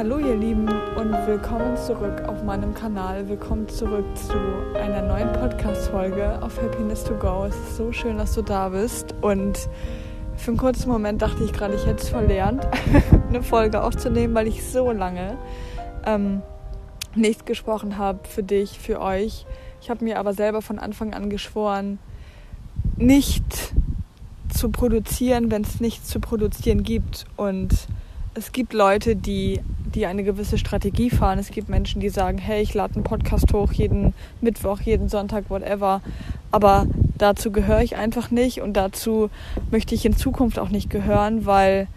Hallo ihr Lieben und willkommen zurück auf meinem Kanal. Willkommen zurück zu einer neuen Podcast-Folge auf Happiness to Go. Es ist so schön, dass du da bist und für einen kurzen Moment dachte ich gerade, ich hätte es verlernt, eine Folge aufzunehmen, weil ich so lange ähm, nicht gesprochen habe für dich, für euch. Ich habe mir aber selber von Anfang an geschworen, nicht zu produzieren, wenn es nichts zu produzieren gibt und es gibt Leute, die, die eine gewisse Strategie fahren. Es gibt Menschen, die sagen, hey, ich lade einen Podcast hoch jeden Mittwoch, jeden Sonntag, whatever. Aber dazu gehöre ich einfach nicht und dazu möchte ich in Zukunft auch nicht gehören, weil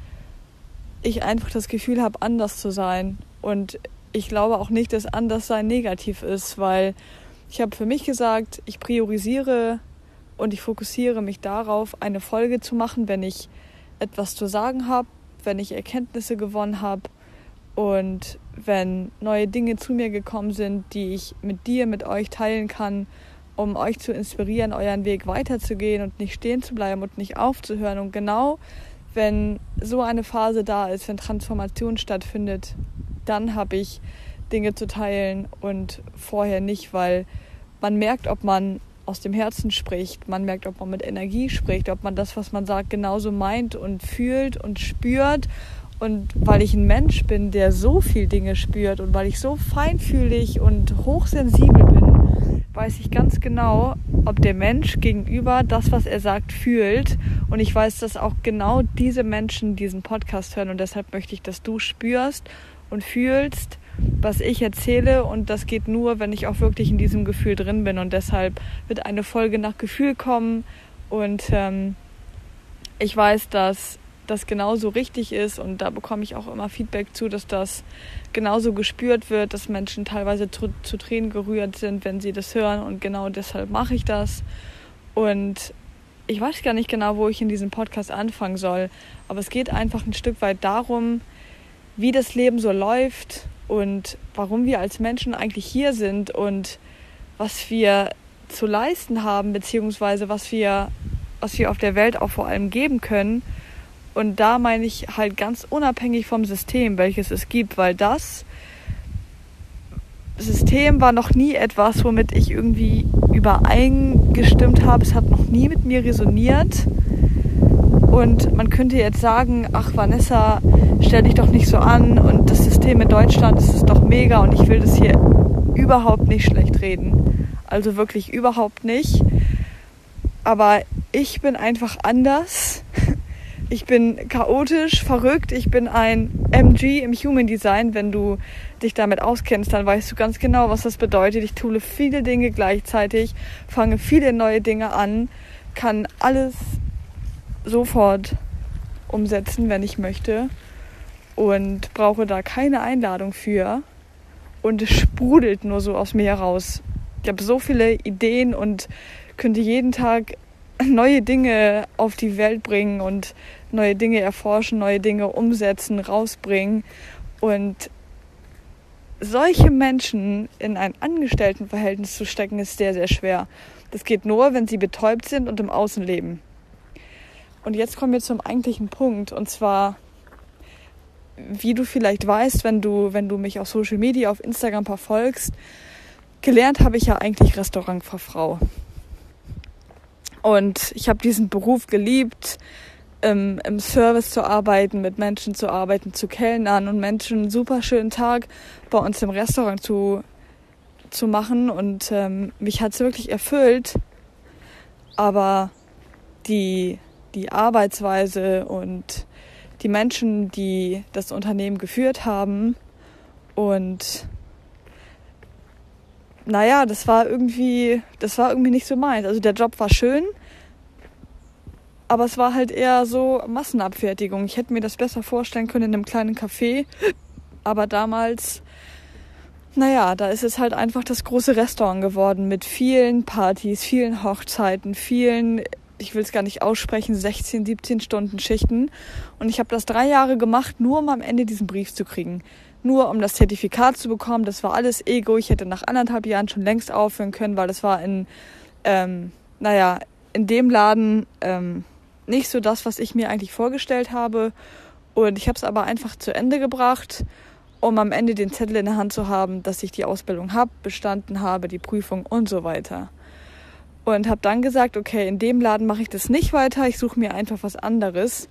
ich einfach das Gefühl habe, anders zu sein. Und ich glaube auch nicht, dass Anderssein negativ ist, weil ich habe für mich gesagt, ich priorisiere und ich fokussiere mich darauf, eine Folge zu machen, wenn ich etwas zu sagen habe, wenn ich Erkenntnisse gewonnen habe und wenn neue Dinge zu mir gekommen sind, die ich mit dir, mit euch teilen kann, um euch zu inspirieren, euren Weg weiterzugehen und nicht stehen zu bleiben und nicht aufzuhören. Und genau wenn so eine Phase da ist, wenn Transformation stattfindet, dann habe ich Dinge zu teilen und vorher nicht, weil man merkt, ob man aus dem Herzen spricht. Man merkt, ob man mit Energie spricht, ob man das, was man sagt, genauso meint und fühlt und spürt. Und weil ich ein Mensch bin, der so viel Dinge spürt und weil ich so feinfühlig und hochsensibel bin, weiß ich ganz genau, ob der Mensch gegenüber das, was er sagt, fühlt. Und ich weiß, dass auch genau diese Menschen diesen Podcast hören. Und deshalb möchte ich, dass du spürst und fühlst, was ich erzähle und das geht nur, wenn ich auch wirklich in diesem Gefühl drin bin und deshalb wird eine Folge nach Gefühl kommen und ähm, ich weiß, dass das genauso richtig ist und da bekomme ich auch immer Feedback zu, dass das genauso gespürt wird, dass Menschen teilweise zu, zu Tränen gerührt sind, wenn sie das hören und genau deshalb mache ich das und ich weiß gar nicht genau, wo ich in diesem Podcast anfangen soll, aber es geht einfach ein Stück weit darum, wie das Leben so läuft und warum wir als Menschen eigentlich hier sind und was wir zu leisten haben, beziehungsweise was wir, was wir auf der Welt auch vor allem geben können. Und da meine ich halt ganz unabhängig vom System, welches es gibt, weil das System war noch nie etwas, womit ich irgendwie übereingestimmt habe. Es hat noch nie mit mir resoniert. Und man könnte jetzt sagen, ach Vanessa, stell dich doch nicht so an und das System in Deutschland das ist doch mega und ich will das hier überhaupt nicht schlecht reden. Also wirklich überhaupt nicht. Aber ich bin einfach anders. Ich bin chaotisch, verrückt. Ich bin ein MG im Human Design. Wenn du dich damit auskennst, dann weißt du ganz genau, was das bedeutet. Ich tue viele Dinge gleichzeitig, fange viele neue Dinge an, kann alles sofort umsetzen, wenn ich möchte und brauche da keine Einladung für. Und es sprudelt nur so aus mir heraus. Ich habe so viele Ideen und könnte jeden Tag neue Dinge auf die Welt bringen und neue Dinge erforschen, neue Dinge umsetzen, rausbringen. Und solche Menschen in ein Angestelltenverhältnis zu stecken, ist sehr, sehr schwer. Das geht nur, wenn sie betäubt sind und im Außen leben. Und jetzt kommen wir zum eigentlichen Punkt. Und zwar, wie du vielleicht weißt, wenn du, wenn du mich auf Social Media, auf Instagram verfolgst, gelernt habe ich ja eigentlich Restaurantfachfrau. Und ich habe diesen Beruf geliebt, im, im Service zu arbeiten, mit Menschen zu arbeiten, zu kellnern und Menschen einen super schönen Tag bei uns im Restaurant zu, zu machen. Und ähm, mich hat es wirklich erfüllt. Aber die die Arbeitsweise und die Menschen, die das Unternehmen geführt haben. Und naja, das war irgendwie, das war irgendwie nicht so meins. Also der Job war schön, aber es war halt eher so Massenabfertigung. Ich hätte mir das besser vorstellen können in einem kleinen Café. Aber damals, naja, da ist es halt einfach das große Restaurant geworden mit vielen Partys, vielen Hochzeiten, vielen ich will es gar nicht aussprechen, 16, 17 Stunden Schichten. Und ich habe das drei Jahre gemacht, nur um am Ende diesen Brief zu kriegen. Nur um das Zertifikat zu bekommen. Das war alles Ego. Ich hätte nach anderthalb Jahren schon längst aufhören können, weil das war in, ähm, naja, in dem Laden ähm, nicht so das, was ich mir eigentlich vorgestellt habe. Und ich habe es aber einfach zu Ende gebracht. um am Ende den Zettel in der Hand zu haben, dass ich die Ausbildung habe, bestanden habe, die Prüfung und so weiter. Und habe dann gesagt, okay, in dem Laden mache ich das nicht weiter, ich suche mir einfach was anderes.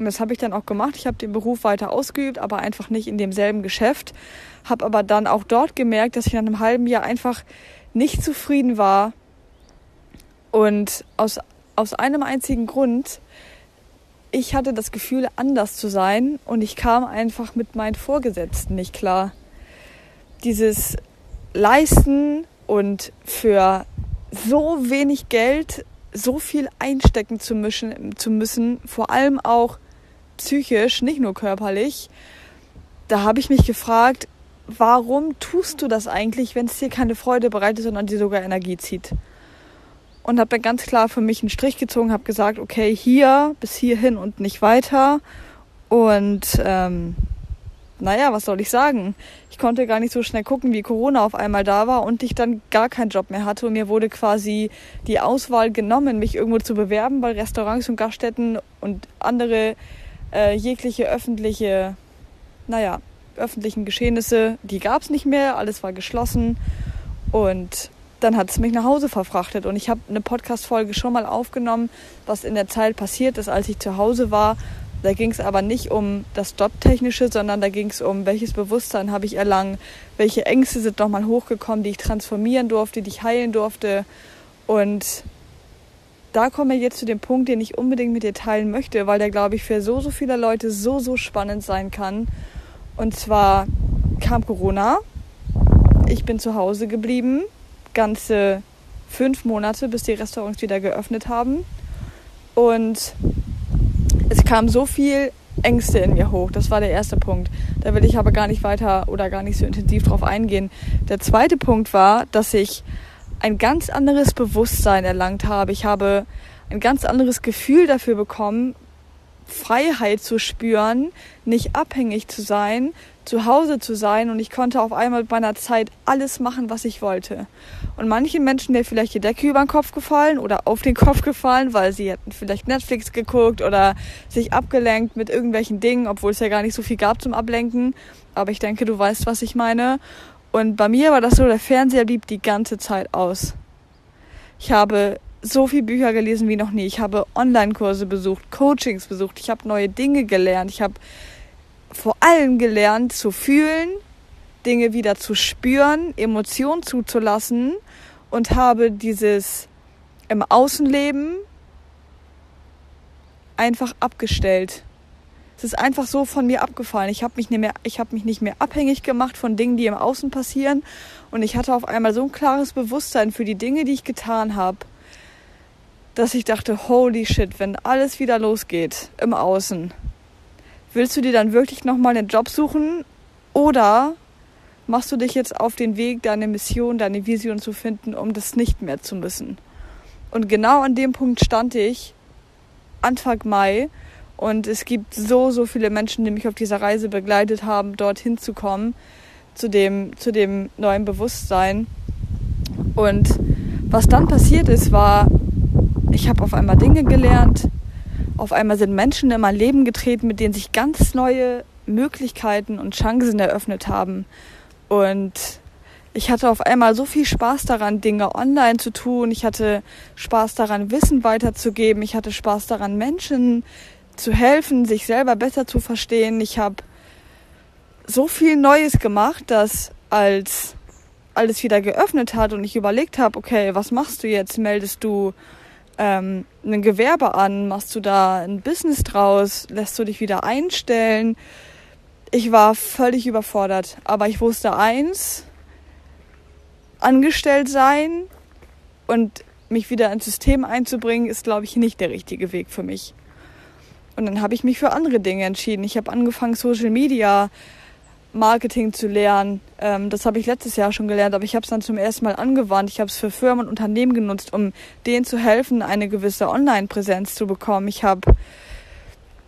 Und das habe ich dann auch gemacht. Ich habe den Beruf weiter ausgeübt, aber einfach nicht in demselben Geschäft. Habe aber dann auch dort gemerkt, dass ich nach einem halben Jahr einfach nicht zufrieden war. Und aus, aus einem einzigen Grund, ich hatte das Gefühl, anders zu sein und ich kam einfach mit meinen Vorgesetzten nicht klar. Dieses Leisten und für so wenig Geld so viel einstecken zu müssen, zu müssen vor allem auch psychisch, nicht nur körperlich, da habe ich mich gefragt, warum tust du das eigentlich, wenn es dir keine Freude bereitet, sondern dir sogar Energie zieht? und habe dann ganz klar für mich einen Strich gezogen, habe gesagt, okay, hier bis hierhin und nicht weiter. Und ähm, naja, was soll ich sagen? Ich konnte gar nicht so schnell gucken, wie Corona auf einmal da war und ich dann gar keinen Job mehr hatte. Und mir wurde quasi die Auswahl genommen, mich irgendwo zu bewerben, weil Restaurants und Gaststätten und andere äh, jegliche öffentliche, naja, öffentlichen Geschehnisse, die gab es nicht mehr, alles war geschlossen. Und dann hat es mich nach Hause verfrachtet. Und ich habe eine Podcast-Folge schon mal aufgenommen, was in der Zeit passiert ist, als ich zu Hause war. Da ging es aber nicht um das Jobtechnische, sondern da ging es um, welches Bewusstsein habe ich erlangt, welche Ängste sind nochmal hochgekommen, die ich transformieren durfte, die ich heilen durfte. Und da kommen wir jetzt zu dem Punkt, den ich unbedingt mit dir teilen möchte, weil der, glaube ich, für so, so viele Leute so, so spannend sein kann. Und zwar kam Corona. Ich bin zu Hause geblieben ganze fünf Monate, bis die Restaurants wieder geöffnet haben. Und es kam so viel Ängste in mir hoch. Das war der erste Punkt. Da will ich aber gar nicht weiter oder gar nicht so intensiv drauf eingehen. Der zweite Punkt war, dass ich ein ganz anderes Bewusstsein erlangt habe. Ich habe ein ganz anderes Gefühl dafür bekommen, Freiheit zu spüren, nicht abhängig zu sein, zu Hause zu sein und ich konnte auf einmal mit meiner Zeit alles machen, was ich wollte. Und manchen Menschen wäre vielleicht die Decke über den Kopf gefallen oder auf den Kopf gefallen, weil sie hätten vielleicht Netflix geguckt oder sich abgelenkt mit irgendwelchen Dingen, obwohl es ja gar nicht so viel gab zum Ablenken. Aber ich denke, du weißt, was ich meine. Und bei mir war das so, der Fernseher blieb die ganze Zeit aus. Ich habe so viel Bücher gelesen wie noch nie. Ich habe Online-Kurse besucht, Coachings besucht. Ich habe neue Dinge gelernt. Ich habe vor allem gelernt zu fühlen, Dinge wieder zu spüren, Emotionen zuzulassen und habe dieses im Außenleben einfach abgestellt. Es ist einfach so von mir abgefallen. Ich habe mich, nicht mehr, hab mich nicht mehr abhängig gemacht von Dingen, die im Außen passieren. Und ich hatte auf einmal so ein klares Bewusstsein für die Dinge, die ich getan habe, dass ich dachte, holy shit, wenn alles wieder losgeht im Außen, willst du dir dann wirklich nochmal einen Job suchen oder machst du dich jetzt auf den Weg, deine Mission, deine Vision zu finden, um das nicht mehr zu müssen? Und genau an dem Punkt stand ich Anfang Mai und es gibt so, so viele Menschen, die mich auf dieser Reise begleitet haben, dorthin zu kommen, zu dem, zu dem neuen Bewusstsein. Und was dann passiert ist, war, ich habe auf einmal Dinge gelernt. Auf einmal sind Menschen in mein Leben getreten, mit denen sich ganz neue Möglichkeiten und Chancen eröffnet haben. Und ich hatte auf einmal so viel Spaß daran, Dinge online zu tun. Ich hatte Spaß daran, Wissen weiterzugeben. Ich hatte Spaß daran, Menschen zu helfen, sich selber besser zu verstehen. Ich habe so viel Neues gemacht, dass als alles wieder geöffnet hat und ich überlegt habe, okay, was machst du jetzt? Meldest du ähm, ein Gewerbe an? Machst du da ein Business draus? Lässt du dich wieder einstellen? Ich war völlig überfordert, aber ich wusste eins, angestellt sein und mich wieder ins System einzubringen, ist, glaube ich, nicht der richtige Weg für mich. Und dann habe ich mich für andere Dinge entschieden. Ich habe angefangen, Social Media Marketing zu lernen. Ähm, das habe ich letztes Jahr schon gelernt, aber ich habe es dann zum ersten Mal angewandt. Ich habe es für Firmen und Unternehmen genutzt, um denen zu helfen, eine gewisse Online-Präsenz zu bekommen. Ich habe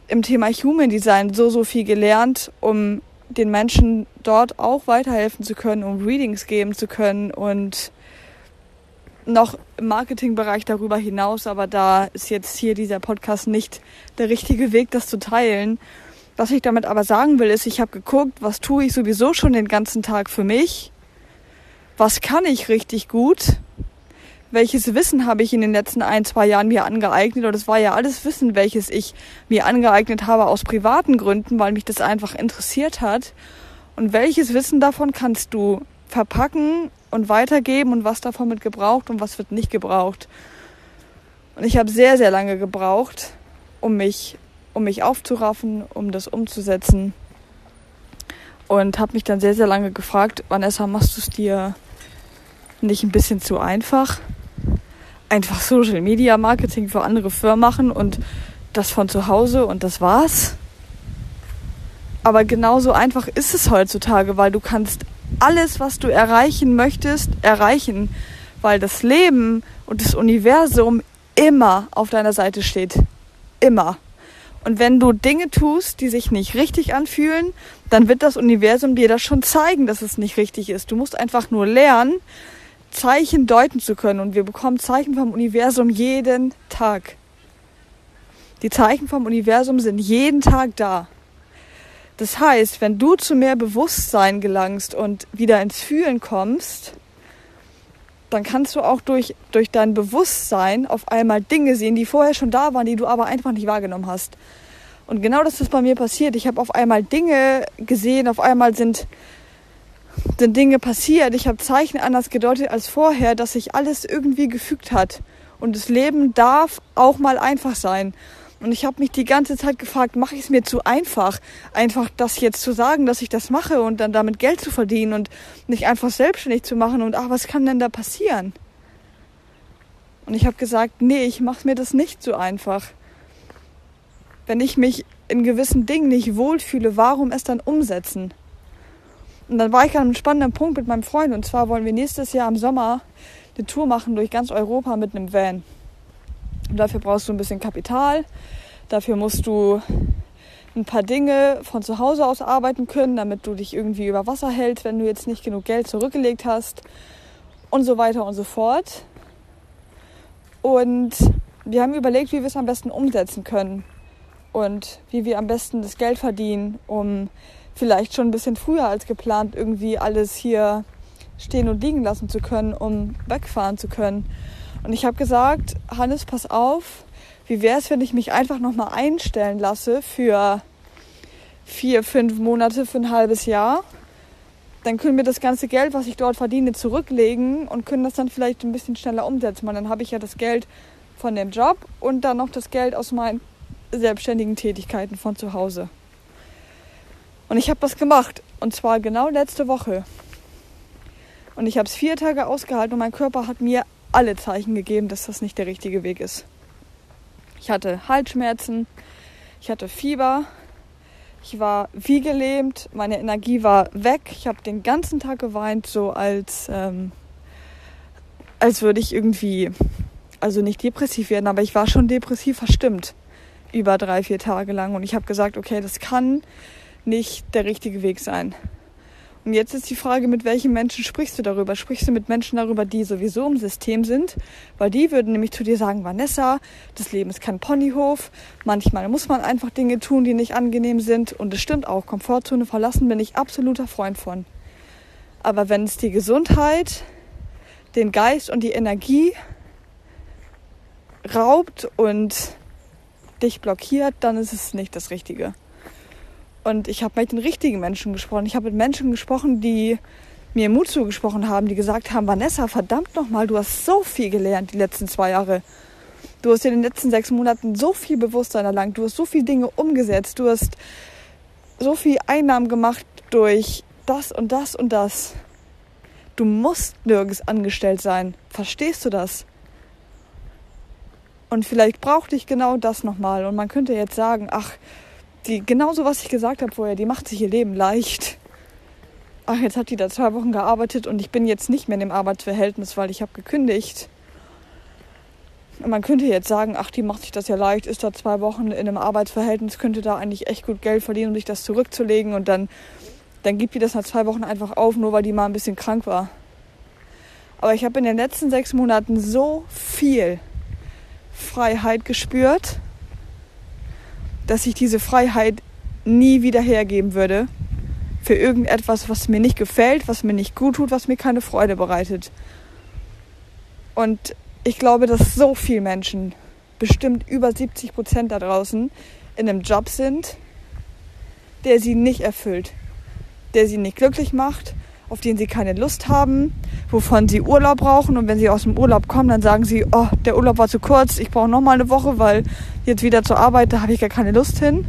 im Thema Human Design so, so viel gelernt, um den Menschen dort auch weiterhelfen zu können, um Readings geben zu können und noch im Marketingbereich darüber hinaus, aber da ist jetzt hier dieser Podcast nicht der richtige Weg, das zu teilen. Was ich damit aber sagen will, ist, ich habe geguckt, was tue ich sowieso schon den ganzen Tag für mich? Was kann ich richtig gut? Welches Wissen habe ich in den letzten ein, zwei Jahren mir angeeignet? Und das war ja alles Wissen, welches ich mir angeeignet habe aus privaten Gründen, weil mich das einfach interessiert hat. Und welches Wissen davon kannst du verpacken und weitergeben und was davon wird gebraucht und was wird nicht gebraucht? Und ich habe sehr, sehr lange gebraucht, um mich um mich aufzuraffen, um das umzusetzen. Und habe mich dann sehr, sehr lange gefragt, Vanessa, machst du es dir nicht ein bisschen zu einfach? Einfach Social Media Marketing für andere Firmen machen und das von zu Hause und das war's. Aber genauso einfach ist es heutzutage, weil du kannst alles, was du erreichen möchtest, erreichen, weil das Leben und das Universum immer auf deiner Seite steht. Immer. Und wenn du Dinge tust, die sich nicht richtig anfühlen, dann wird das Universum dir das schon zeigen, dass es nicht richtig ist. Du musst einfach nur lernen, Zeichen deuten zu können. Und wir bekommen Zeichen vom Universum jeden Tag. Die Zeichen vom Universum sind jeden Tag da. Das heißt, wenn du zu mehr Bewusstsein gelangst und wieder ins Fühlen kommst, dann kannst du auch durch, durch dein Bewusstsein auf einmal Dinge sehen, die vorher schon da waren, die du aber einfach nicht wahrgenommen hast. Und genau das ist bei mir passiert. Ich habe auf einmal Dinge gesehen, auf einmal sind, sind Dinge passiert. Ich habe Zeichen anders gedeutet als vorher, dass sich alles irgendwie gefügt hat. Und das Leben darf auch mal einfach sein. Und ich habe mich die ganze Zeit gefragt, mache ich es mir zu einfach, einfach das jetzt zu sagen, dass ich das mache und dann damit Geld zu verdienen und nicht einfach selbstständig zu machen und ach, was kann denn da passieren? Und ich habe gesagt, nee, ich mache mir das nicht so einfach. Wenn ich mich in gewissen Dingen nicht wohlfühle, warum es dann umsetzen? Und dann war ich an einem spannenden Punkt mit meinem Freund und zwar wollen wir nächstes Jahr im Sommer eine Tour machen durch ganz Europa mit einem Van. Und dafür brauchst du ein bisschen Kapital. Dafür musst du ein paar Dinge von zu Hause aus arbeiten können, damit du dich irgendwie über Wasser hältst, wenn du jetzt nicht genug Geld zurückgelegt hast und so weiter und so fort. Und wir haben überlegt, wie wir es am besten umsetzen können und wie wir am besten das Geld verdienen, um vielleicht schon ein bisschen früher als geplant irgendwie alles hier stehen und liegen lassen zu können, um wegfahren zu können. Und ich habe gesagt, Hannes, pass auf, wie wäre es, wenn ich mich einfach nochmal einstellen lasse für vier, fünf Monate, für ein halbes Jahr? Dann können wir das ganze Geld, was ich dort verdiene, zurücklegen und können das dann vielleicht ein bisschen schneller umsetzen. Und dann habe ich ja das Geld von dem Job und dann noch das Geld aus meinen selbstständigen Tätigkeiten von zu Hause. Und ich habe das gemacht. Und zwar genau letzte Woche. Und ich habe es vier Tage ausgehalten und mein Körper hat mir alle Zeichen gegeben, dass das nicht der richtige Weg ist. Ich hatte Halsschmerzen, ich hatte Fieber, ich war wie gelähmt, meine Energie war weg. Ich habe den ganzen Tag geweint, so als, ähm, als würde ich irgendwie, also nicht depressiv werden, aber ich war schon depressiv verstimmt über drei, vier Tage lang. Und ich habe gesagt, okay, das kann nicht der richtige Weg sein. Und jetzt ist die Frage, mit welchen Menschen sprichst du darüber? Sprichst du mit Menschen darüber, die sowieso im System sind? Weil die würden nämlich zu dir sagen, Vanessa, das Leben ist kein Ponyhof. Manchmal muss man einfach Dinge tun, die nicht angenehm sind. Und es stimmt auch, Komfortzone verlassen bin ich absoluter Freund von. Aber wenn es die Gesundheit, den Geist und die Energie raubt und dich blockiert, dann ist es nicht das Richtige. Und ich habe mit den richtigen Menschen gesprochen. Ich habe mit Menschen gesprochen, die mir Mut zugesprochen haben, die gesagt haben, Vanessa, verdammt nochmal, du hast so viel gelernt die letzten zwei Jahre. Du hast in den letzten sechs Monaten so viel Bewusstsein erlangt, du hast so viele Dinge umgesetzt, du hast so viel Einnahmen gemacht durch das und das und das. Du musst nirgends angestellt sein. Verstehst du das? Und vielleicht braucht dich genau das nochmal. Und man könnte jetzt sagen, ach, die genauso was ich gesagt habe vorher, die macht sich ihr Leben leicht. Ach, jetzt hat die da zwei Wochen gearbeitet und ich bin jetzt nicht mehr in dem Arbeitsverhältnis, weil ich habe gekündigt. Man könnte jetzt sagen, ach, die macht sich das ja leicht, ist da zwei Wochen in einem Arbeitsverhältnis, könnte da eigentlich echt gut Geld verdienen, um sich das zurückzulegen und dann, dann gibt die das nach zwei Wochen einfach auf, nur weil die mal ein bisschen krank war. Aber ich habe in den letzten sechs Monaten so viel Freiheit gespürt dass ich diese Freiheit nie wieder hergeben würde für irgendetwas, was mir nicht gefällt, was mir nicht gut tut, was mir keine Freude bereitet. Und ich glaube, dass so viele Menschen, bestimmt über 70 Prozent da draußen, in einem Job sind, der sie nicht erfüllt, der sie nicht glücklich macht, auf den sie keine Lust haben, wovon sie Urlaub brauchen. Und wenn sie aus dem Urlaub kommen, dann sagen sie, oh, der Urlaub war zu kurz, ich brauche noch mal eine Woche, weil jetzt wieder zur Arbeit, da habe ich gar keine Lust hin.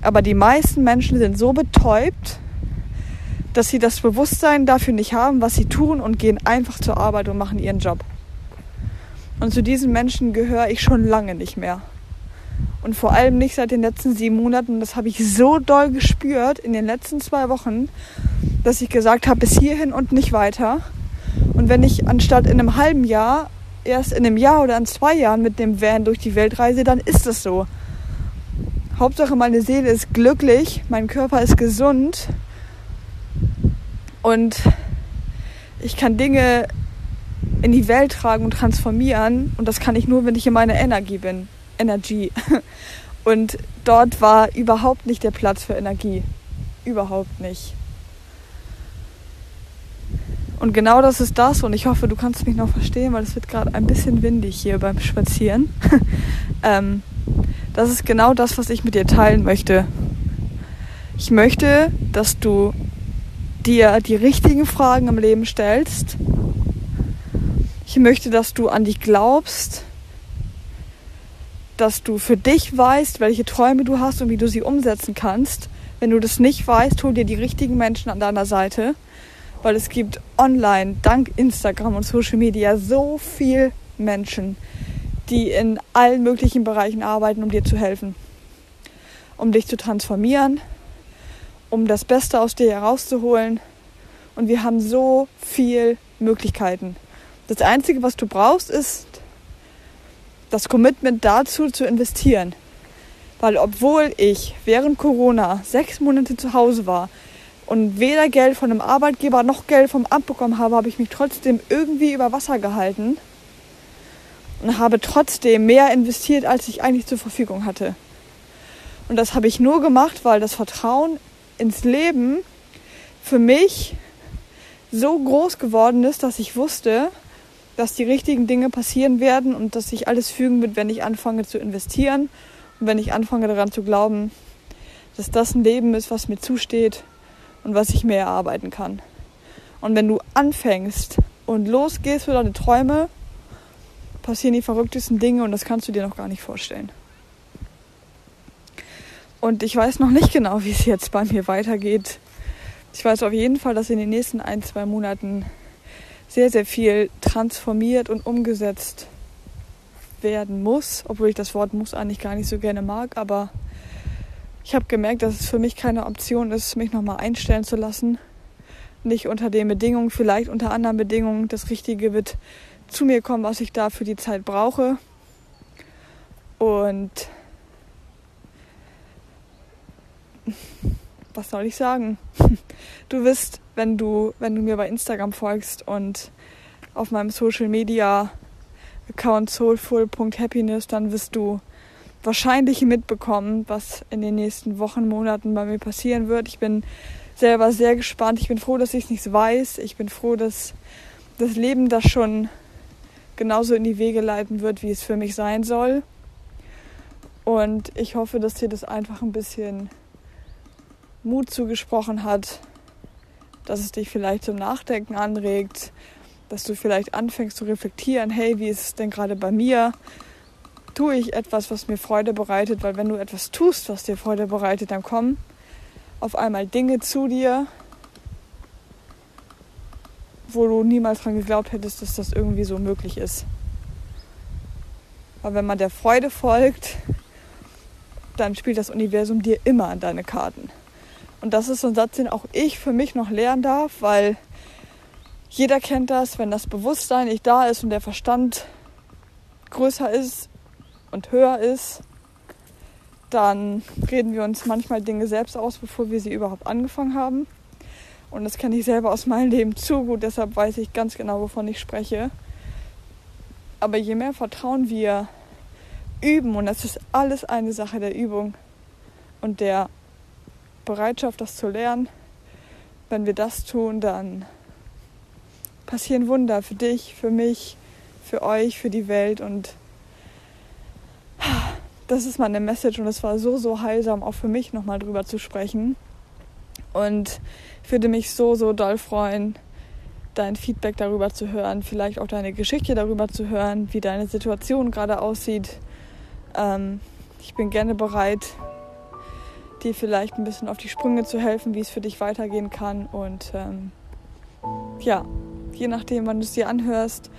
Aber die meisten Menschen sind so betäubt, dass sie das Bewusstsein dafür nicht haben, was sie tun und gehen einfach zur Arbeit und machen ihren Job. Und zu diesen Menschen gehöre ich schon lange nicht mehr. Und vor allem nicht seit den letzten sieben Monaten. Das habe ich so doll gespürt in den letzten zwei Wochen, dass ich gesagt habe, bis hierhin und nicht weiter. Und wenn ich anstatt in einem halben Jahr erst in einem Jahr oder in zwei Jahren mit dem Van durch die Welt reise, dann ist das so. Hauptsache meine Seele ist glücklich, mein Körper ist gesund und ich kann Dinge in die Welt tragen und transformieren und das kann ich nur, wenn ich in meiner Energie bin. Energie. Und dort war überhaupt nicht der Platz für Energie. Überhaupt nicht. Und genau das ist das und ich hoffe, du kannst mich noch verstehen, weil es wird gerade ein bisschen windig hier beim Spazieren. ähm, das ist genau das, was ich mit dir teilen möchte. Ich möchte, dass du dir die richtigen Fragen im Leben stellst. Ich möchte, dass du an dich glaubst, dass du für dich weißt, welche Träume du hast und wie du sie umsetzen kannst. Wenn du das nicht weißt, hol dir die richtigen Menschen an deiner Seite, weil es gibt online, dank Instagram und Social Media, so viel Menschen, die in allen möglichen Bereichen arbeiten, um dir zu helfen, um dich zu transformieren, um das Beste aus dir herauszuholen. Und wir haben so viel Möglichkeiten. Das Einzige, was du brauchst, ist das Commitment dazu zu investieren. Weil obwohl ich während Corona sechs Monate zu Hause war und weder Geld von einem Arbeitgeber noch Geld vom Amt bekommen habe, habe ich mich trotzdem irgendwie über Wasser gehalten und habe trotzdem mehr investiert, als ich eigentlich zur Verfügung hatte. Und das habe ich nur gemacht, weil das Vertrauen ins Leben für mich so groß geworden ist, dass ich wusste, dass die richtigen Dinge passieren werden und dass sich alles fügen wird, wenn ich anfange zu investieren und wenn ich anfange daran zu glauben, dass das ein Leben ist, was mir zusteht und was ich mir erarbeiten kann. Und wenn du anfängst und losgehst für deine Träume, passieren die verrücktesten Dinge und das kannst du dir noch gar nicht vorstellen. Und ich weiß noch nicht genau, wie es jetzt bei mir weitergeht. Ich weiß auf jeden Fall, dass in den nächsten ein, zwei Monaten sehr, sehr viel transformiert und umgesetzt werden muss, obwohl ich das Wort muss eigentlich gar nicht so gerne mag, aber ich habe gemerkt, dass es für mich keine Option ist, mich nochmal einstellen zu lassen. Nicht unter den Bedingungen, vielleicht unter anderen Bedingungen. Das Richtige wird zu mir kommen, was ich da für die Zeit brauche. Und was soll ich sagen? Du wirst, wenn du, wenn du mir bei Instagram folgst und auf meinem Social Media Account soulful.happiness, dann wirst du wahrscheinlich mitbekommen, was in den nächsten Wochen, Monaten bei mir passieren wird. Ich bin selber sehr gespannt. Ich bin froh, dass ich es nicht weiß. Ich bin froh, dass das Leben das schon genauso in die Wege leiten wird, wie es für mich sein soll. Und ich hoffe, dass dir das einfach ein bisschen Mut zugesprochen hat, dass es dich vielleicht zum Nachdenken anregt, dass du vielleicht anfängst zu reflektieren, hey, wie ist es denn gerade bei mir? Tue ich etwas, was mir Freude bereitet? Weil wenn du etwas tust, was dir Freude bereitet, dann kommen auf einmal Dinge zu dir, wo du niemals dran geglaubt hättest, dass das irgendwie so möglich ist. Weil wenn man der Freude folgt, dann spielt das Universum dir immer an deine Karten. Und das ist so ein Satz, den auch ich für mich noch lernen darf, weil jeder kennt das, wenn das Bewusstsein nicht da ist und der Verstand größer ist und höher ist, dann reden wir uns manchmal Dinge selbst aus, bevor wir sie überhaupt angefangen haben. Und das kenne ich selber aus meinem Leben zu gut, deshalb weiß ich ganz genau, wovon ich spreche. Aber je mehr Vertrauen wir üben, und das ist alles eine Sache der Übung, und der Bereitschaft, das zu lernen. Wenn wir das tun, dann passieren Wunder für dich, für mich, für euch, für die Welt und das ist meine Message und es war so, so heilsam, auch für mich nochmal drüber zu sprechen. Und ich würde mich so, so doll freuen, dein Feedback darüber zu hören, vielleicht auch deine Geschichte darüber zu hören, wie deine Situation gerade aussieht. Ähm, ich bin gerne bereit, dir vielleicht ein bisschen auf die Sprünge zu helfen, wie es für dich weitergehen kann. Und ähm, ja, je nachdem, wann du es dir anhörst,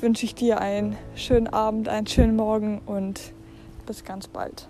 wünsche ich dir einen schönen Abend, einen schönen Morgen und bis ganz bald.